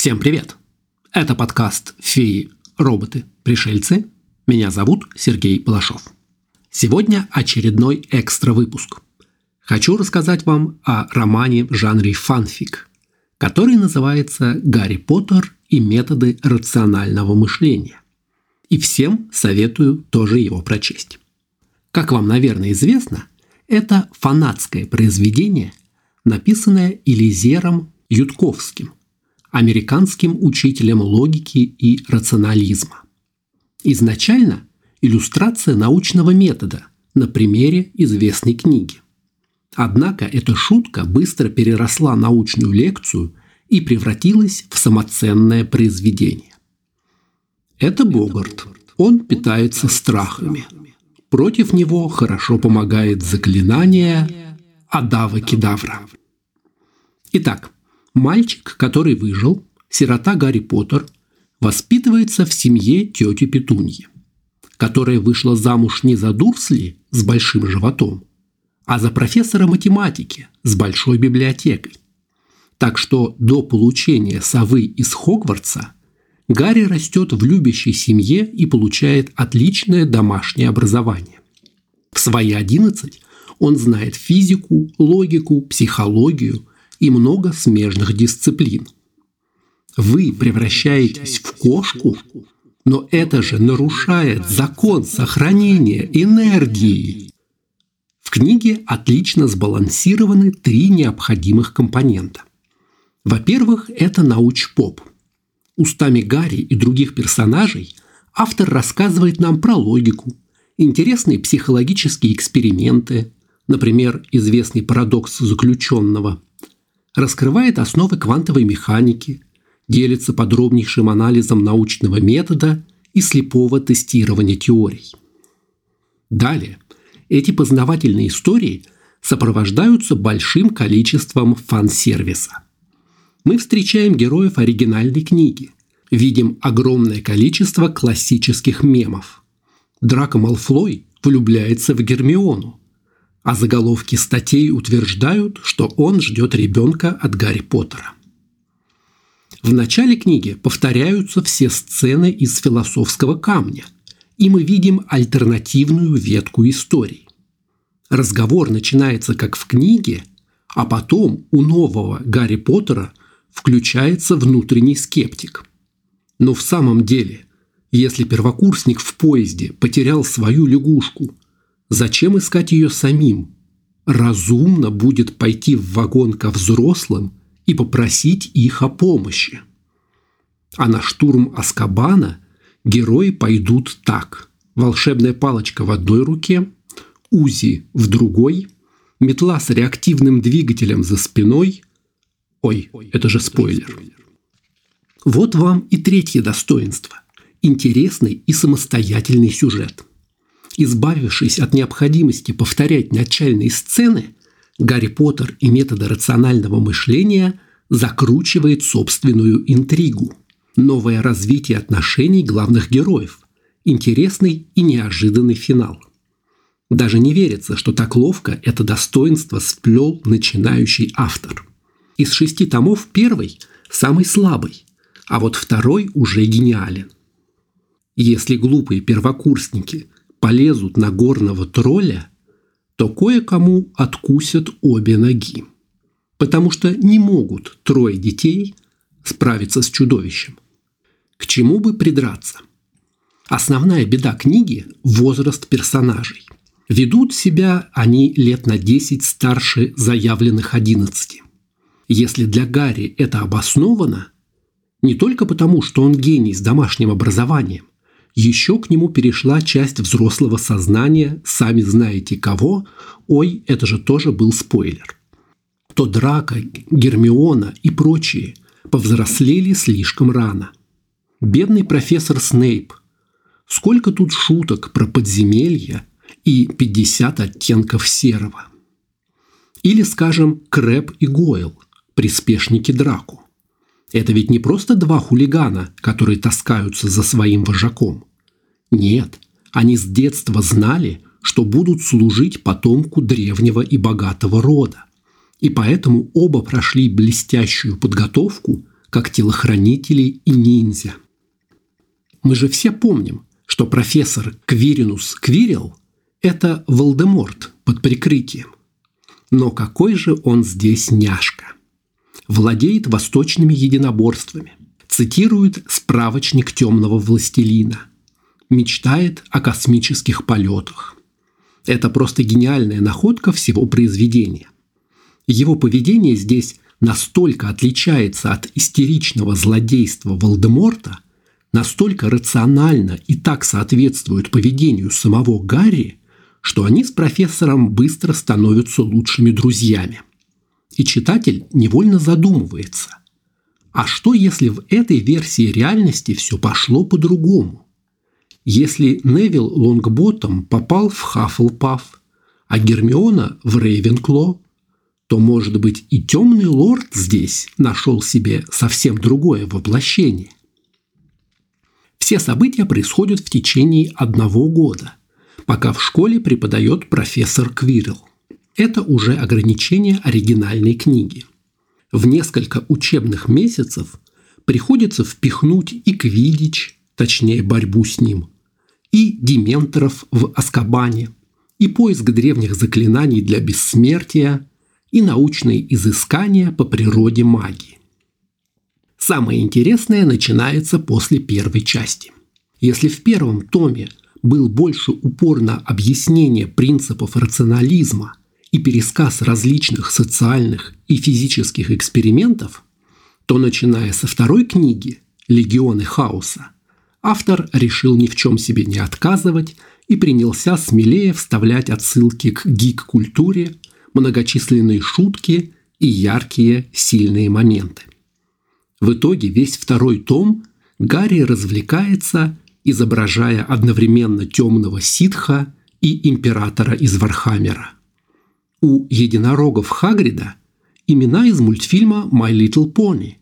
Всем привет! Это подкаст «Феи, роботы, пришельцы». Меня зовут Сергей Балашов. Сегодня очередной экстра-выпуск. Хочу рассказать вам о романе в жанре фанфик, который называется «Гарри Поттер и методы рационального мышления». И всем советую тоже его прочесть. Как вам, наверное, известно, это фанатское произведение, написанное Элизером Ютковским – американским учителем логики и рационализма. Изначально иллюстрация научного метода на примере известной книги. Однако эта шутка быстро переросла научную лекцию и превратилась в самоценное произведение. Это Богарт. Он питается страхами. Против него хорошо помогает заклинание Адава Кедавра. Итак, Мальчик, который выжил, сирота Гарри Поттер, воспитывается в семье тети Петуньи, которая вышла замуж не за Дурсли с большим животом, а за профессора математики с большой библиотекой. Так что до получения совы из Хогвартса Гарри растет в любящей семье и получает отличное домашнее образование. В свои 11 он знает физику, логику, психологию, и много смежных дисциплин. Вы превращаетесь в кошку, но это же нарушает закон сохранения энергии. В книге отлично сбалансированы три необходимых компонента. Во-первых, это науч-поп. Устами Гарри и других персонажей автор рассказывает нам про логику, интересные психологические эксперименты, например, известный парадокс заключенного – раскрывает основы квантовой механики, делится подробнейшим анализом научного метода и слепого тестирования теорий. Далее, эти познавательные истории сопровождаются большим количеством фан-сервиса. Мы встречаем героев оригинальной книги, видим огромное количество классических мемов. Драко Малфлой влюбляется в Гермиону, а заголовки статей утверждают, что он ждет ребенка от Гарри Поттера. В начале книги повторяются все сцены из философского камня, и мы видим альтернативную ветку истории. Разговор начинается как в книге, а потом у нового Гарри Поттера включается внутренний скептик. Но в самом деле, если первокурсник в поезде потерял свою лягушку – Зачем искать ее самим? Разумно будет пойти в вагон ко взрослым и попросить их о помощи. А на штурм Аскабана герои пойдут так. Волшебная палочка в одной руке, УЗИ в другой, метла с реактивным двигателем за спиной. Ой, это же спойлер. Вот вам и третье достоинство – интересный и самостоятельный сюжет – Избавившись от необходимости повторять начальные сцены, Гарри Поттер и методы рационального мышления закручивает собственную интригу. Новое развитие отношений главных героев. Интересный и неожиданный финал. Даже не верится, что так ловко это достоинство сплел начинающий автор. Из шести томов первый – самый слабый, а вот второй уже гениален. Если глупые первокурсники – полезут на горного тролля, то кое-кому откусят обе ноги. Потому что не могут трое детей справиться с чудовищем. К чему бы придраться? Основная беда книги – возраст персонажей. Ведут себя они лет на 10 старше заявленных 11. Если для Гарри это обосновано, не только потому, что он гений с домашним образованием, еще к нему перешла часть взрослого сознания, сами знаете кого, ой, это же тоже был спойлер. То Драка, Гермиона и прочие повзрослели слишком рано. Бедный профессор Снейп. Сколько тут шуток про подземелья и 50 оттенков серого. Или, скажем, Крэп и Гойл, приспешники Драку. Это ведь не просто два хулигана, которые таскаются за своим вожаком. Нет, они с детства знали, что будут служить потомку древнего и богатого рода. И поэтому оба прошли блестящую подготовку как телохранители и ниндзя. Мы же все помним, что профессор Квиринус Квирил – это Волдеморт под прикрытием. Но какой же он здесь няшка? Владеет восточными единоборствами, цитирует справочник темного властелина, мечтает о космических полетах. Это просто гениальная находка всего произведения. Его поведение здесь настолько отличается от истеричного злодейства Волдеморта, настолько рационально и так соответствует поведению самого Гарри, что они с профессором быстро становятся лучшими друзьями. И читатель невольно задумывается, а что если в этой версии реальности все пошло по-другому? Если Невил Лонгботтом попал в Хаффлпаф, а Гермиона в Рейвенкло, то, может быть, и темный лорд здесь нашел себе совсем другое воплощение. Все события происходят в течение одного года – пока в школе преподает профессор Квирл. Это уже ограничение оригинальной книги. В несколько учебных месяцев приходится впихнуть и Квидич, точнее борьбу с ним, и дементоров в Аскабане, и поиск древних заклинаний для бессмертия, и научные изыскания по природе магии. Самое интересное начинается после первой части. Если в первом томе был больше упор на объяснение принципов рационализма и пересказ различных социальных и физических экспериментов, то, начиная со второй книги «Легионы хаоса», автор решил ни в чем себе не отказывать и принялся смелее вставлять отсылки к гик-культуре, многочисленные шутки и яркие сильные моменты. В итоге весь второй том Гарри развлекается изображая одновременно темного ситха и императора из Вархаммера. У единорогов Хагрида имена из мультфильма «My Little Pony».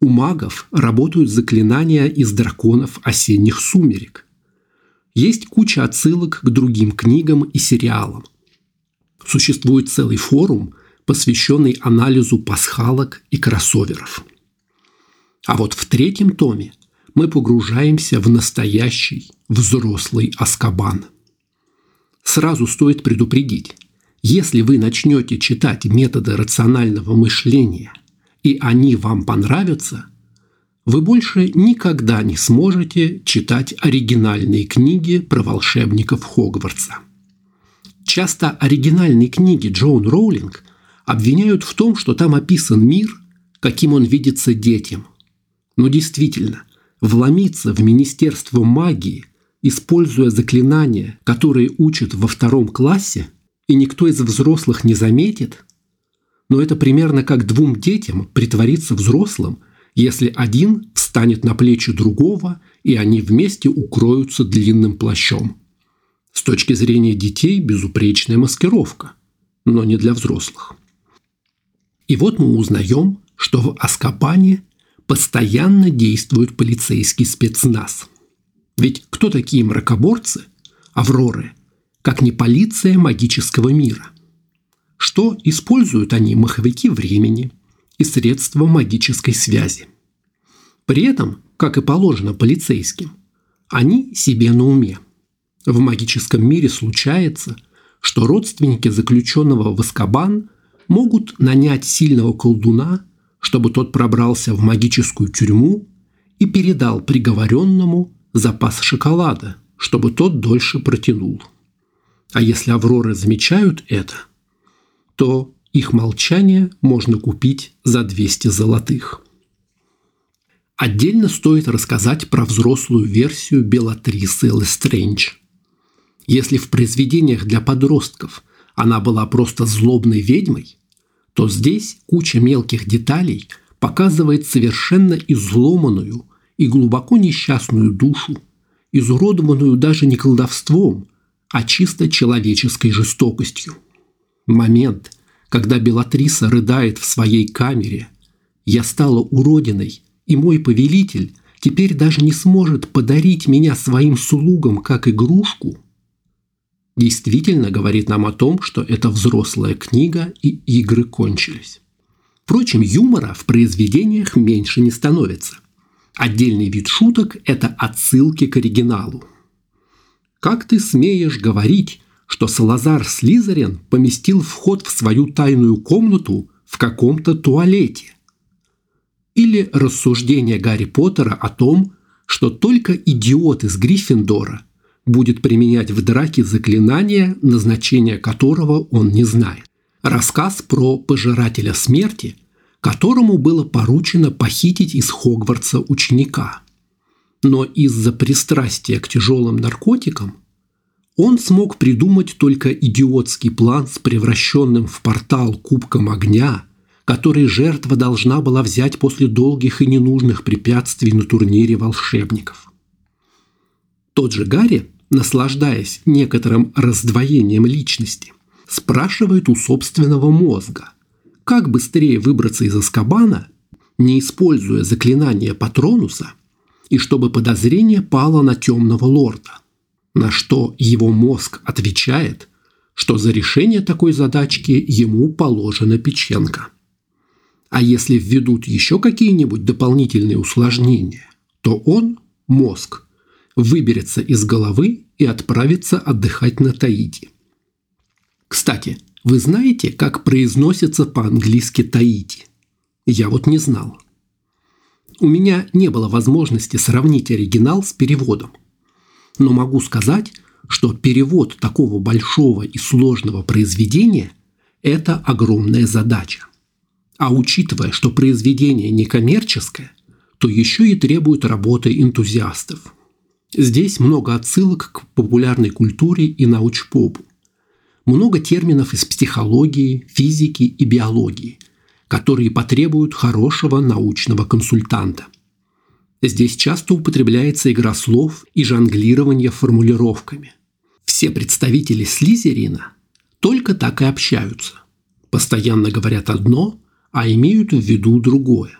У магов работают заклинания из драконов осенних сумерек. Есть куча отсылок к другим книгам и сериалам. Существует целый форум, посвященный анализу пасхалок и кроссоверов. А вот в третьем томе – мы погружаемся в настоящий взрослый Аскабан. Сразу стоит предупредить, если вы начнете читать методы рационального мышления, и они вам понравятся, вы больше никогда не сможете читать оригинальные книги про волшебников Хогвартса. Часто оригинальные книги Джоун Роулинг обвиняют в том, что там описан мир, каким он видится детям. Но действительно, вломиться в Министерство магии, используя заклинания, которые учат во втором классе, и никто из взрослых не заметит? Но это примерно как двум детям притвориться взрослым, если один встанет на плечи другого, и они вместе укроются длинным плащом. С точки зрения детей безупречная маскировка, но не для взрослых. И вот мы узнаем, что в Аскапане постоянно действует полицейский спецназ. Ведь кто такие мракоборцы, авроры, как не полиция магического мира? Что используют они маховики времени и средства магической связи? При этом, как и положено полицейским, они себе на уме. В магическом мире случается, что родственники заключенного в Аскабан могут нанять сильного колдуна чтобы тот пробрался в магическую тюрьму и передал приговоренному запас шоколада, чтобы тот дольше протянул. А если авроры замечают это, то их молчание можно купить за 200 золотых. Отдельно стоит рассказать про взрослую версию Белатрисы Лестрендж. Если в произведениях для подростков она была просто злобной ведьмой, то здесь куча мелких деталей показывает совершенно изломанную и глубоко несчастную душу, изуродованную даже не колдовством, а чисто человеческой жестокостью. Момент, когда Белатриса рыдает в своей камере «Я стала уродиной, и мой повелитель теперь даже не сможет подарить меня своим слугам как игрушку», действительно говорит нам о том, что это взрослая книга и игры кончились. Впрочем, юмора в произведениях меньше не становится. Отдельный вид шуток – это отсылки к оригиналу. «Как ты смеешь говорить, что Салазар Слизерин поместил вход в свою тайную комнату в каком-то туалете?» Или рассуждение Гарри Поттера о том, что только идиот из Гриффиндора будет применять в драке заклинание, назначение которого он не знает. Рассказ про пожирателя смерти, которому было поручено похитить из Хогвартса ученика. Но из-за пристрастия к тяжелым наркотикам он смог придумать только идиотский план с превращенным в портал кубком огня, который жертва должна была взять после долгих и ненужных препятствий на турнире волшебников. Тот же Гарри наслаждаясь некоторым раздвоением личности, спрашивает у собственного мозга, как быстрее выбраться из Аскабана, не используя заклинание Патронуса, и чтобы подозрение пало на темного лорда. На что его мозг отвечает, что за решение такой задачки ему положена печенка. А если введут еще какие-нибудь дополнительные усложнения, то он, мозг, выберется из головы и отправится отдыхать на Таити. Кстати, вы знаете, как произносится по-английски Таити? Я вот не знал. У меня не было возможности сравнить оригинал с переводом. Но могу сказать, что перевод такого большого и сложного произведения – это огромная задача. А учитывая, что произведение некоммерческое, то еще и требует работы энтузиастов – Здесь много отсылок к популярной культуре и научпопу. Много терминов из психологии, физики и биологии, которые потребуют хорошего научного консультанта. Здесь часто употребляется игра слов и жонглирование формулировками. Все представители Слизерина только так и общаются. Постоянно говорят одно, а имеют в виду другое.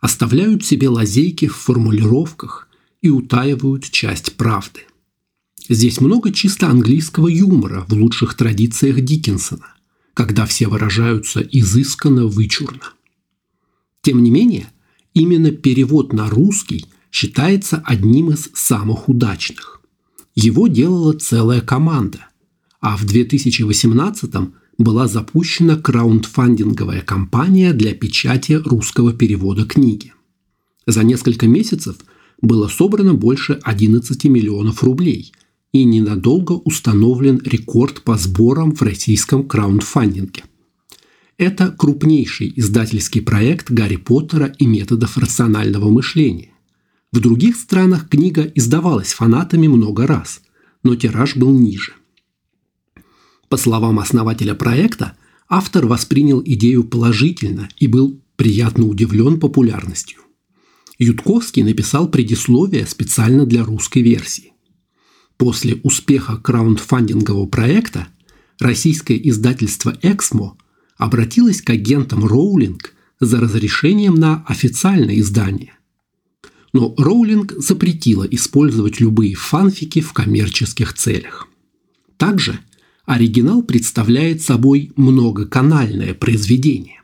Оставляют себе лазейки в формулировках и утаивают часть правды. Здесь много чисто английского юмора в лучших традициях Диккенсона, когда все выражаются изысканно вычурно. Тем не менее, именно перевод на русский считается одним из самых удачных. Его делала целая команда, а в 2018 была запущена краундфандинговая кампания для печати русского перевода книги. За несколько месяцев – было собрано больше 11 миллионов рублей и ненадолго установлен рекорд по сборам в российском краундфандинге. Это крупнейший издательский проект Гарри Поттера и методов рационального мышления. В других странах книга издавалась фанатами много раз, но тираж был ниже. По словам основателя проекта, автор воспринял идею положительно и был приятно удивлен популярностью. Ютковский написал предисловие специально для русской версии. После успеха краундфандингового проекта российское издательство «Эксмо» обратилось к агентам Роулинг за разрешением на официальное издание. Но Роулинг запретила использовать любые фанфики в коммерческих целях. Также оригинал представляет собой многоканальное произведение.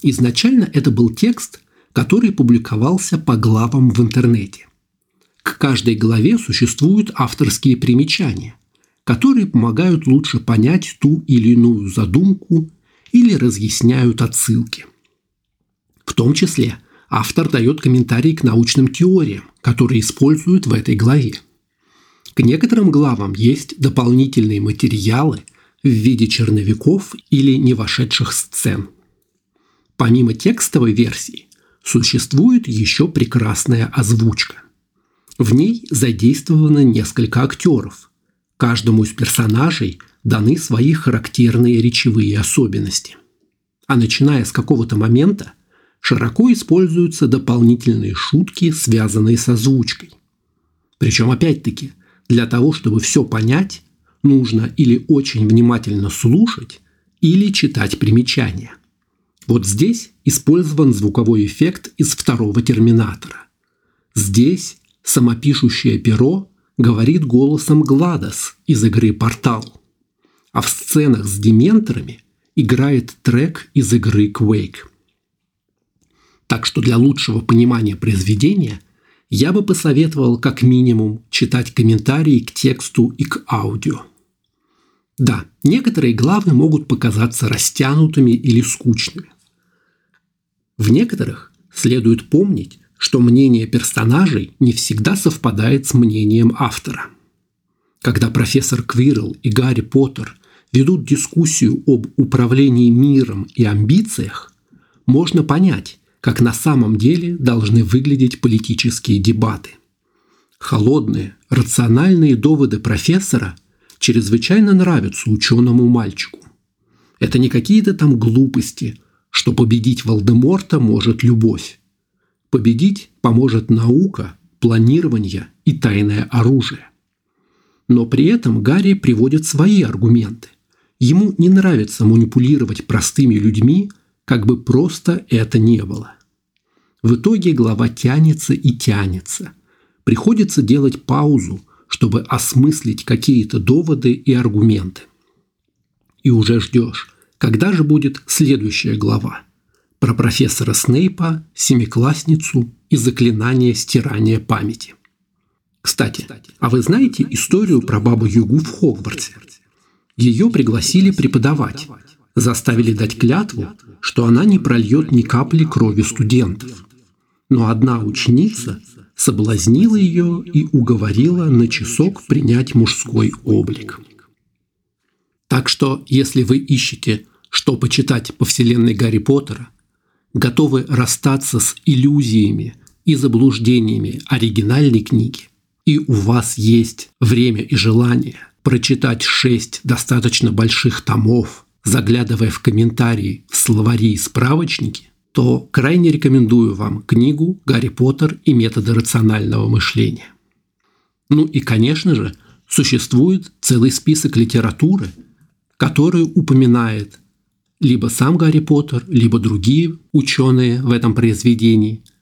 Изначально это был текст – который публиковался по главам в интернете. К каждой главе существуют авторские примечания, которые помогают лучше понять ту или иную задумку или разъясняют отсылки. В том числе автор дает комментарии к научным теориям, которые используют в этой главе. К некоторым главам есть дополнительные материалы в виде черновиков или не вошедших сцен. Помимо текстовой версии, существует еще прекрасная озвучка. В ней задействовано несколько актеров. Каждому из персонажей даны свои характерные речевые особенности. А начиная с какого-то момента широко используются дополнительные шутки, связанные с озвучкой. Причем, опять-таки, для того, чтобы все понять, нужно или очень внимательно слушать, или читать примечания. Вот здесь использован звуковой эффект из второго терминатора. Здесь самопишущее перо говорит голосом Гладос из игры «Портал». А в сценах с дементорами играет трек из игры Quake. Так что для лучшего понимания произведения я бы посоветовал как минимум читать комментарии к тексту и к аудио. Да, некоторые главы могут показаться растянутыми или скучными. В некоторых следует помнить, что мнение персонажей не всегда совпадает с мнением автора. Когда профессор Квирл и Гарри Поттер ведут дискуссию об управлении миром и амбициях, можно понять, как на самом деле должны выглядеть политические дебаты. Холодные, рациональные доводы профессора чрезвычайно нравятся ученому мальчику. Это не какие-то там глупости, что победить Волдеморта может любовь. Победить поможет наука, планирование и тайное оружие. Но при этом Гарри приводит свои аргументы. Ему не нравится манипулировать простыми людьми, как бы просто это не было. В итоге глава тянется и тянется. Приходится делать паузу, чтобы осмыслить какие-то доводы и аргументы. И уже ждешь, когда же будет следующая глава. Про профессора Снейпа, семиклассницу и заклинание стирания памяти. Кстати, а вы знаете историю про бабу Югу в Хогвартсе? Ее пригласили преподавать, заставили дать клятву, что она не прольет ни капли крови студентов. Но одна ученица соблазнила ее и уговорила на часок принять мужской облик. Так что, если вы ищете, что почитать по вселенной Гарри Поттера, готовы расстаться с иллюзиями и заблуждениями оригинальной книги, и у вас есть время и желание прочитать шесть достаточно больших томов, заглядывая в комментарии словари и справочники, то крайне рекомендую вам книгу «Гарри Поттер и методы рационального мышления». Ну и, конечно же, существует целый список литературы, который упоминает либо сам Гарри Поттер, либо другие ученые в этом произведении –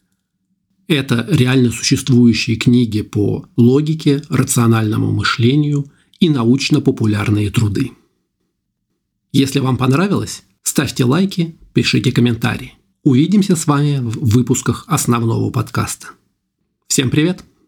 это реально существующие книги по логике, рациональному мышлению и научно-популярные труды. Если вам понравилось, ставьте лайки, пишите комментарии. Увидимся с вами в выпусках основного подкаста. Всем привет!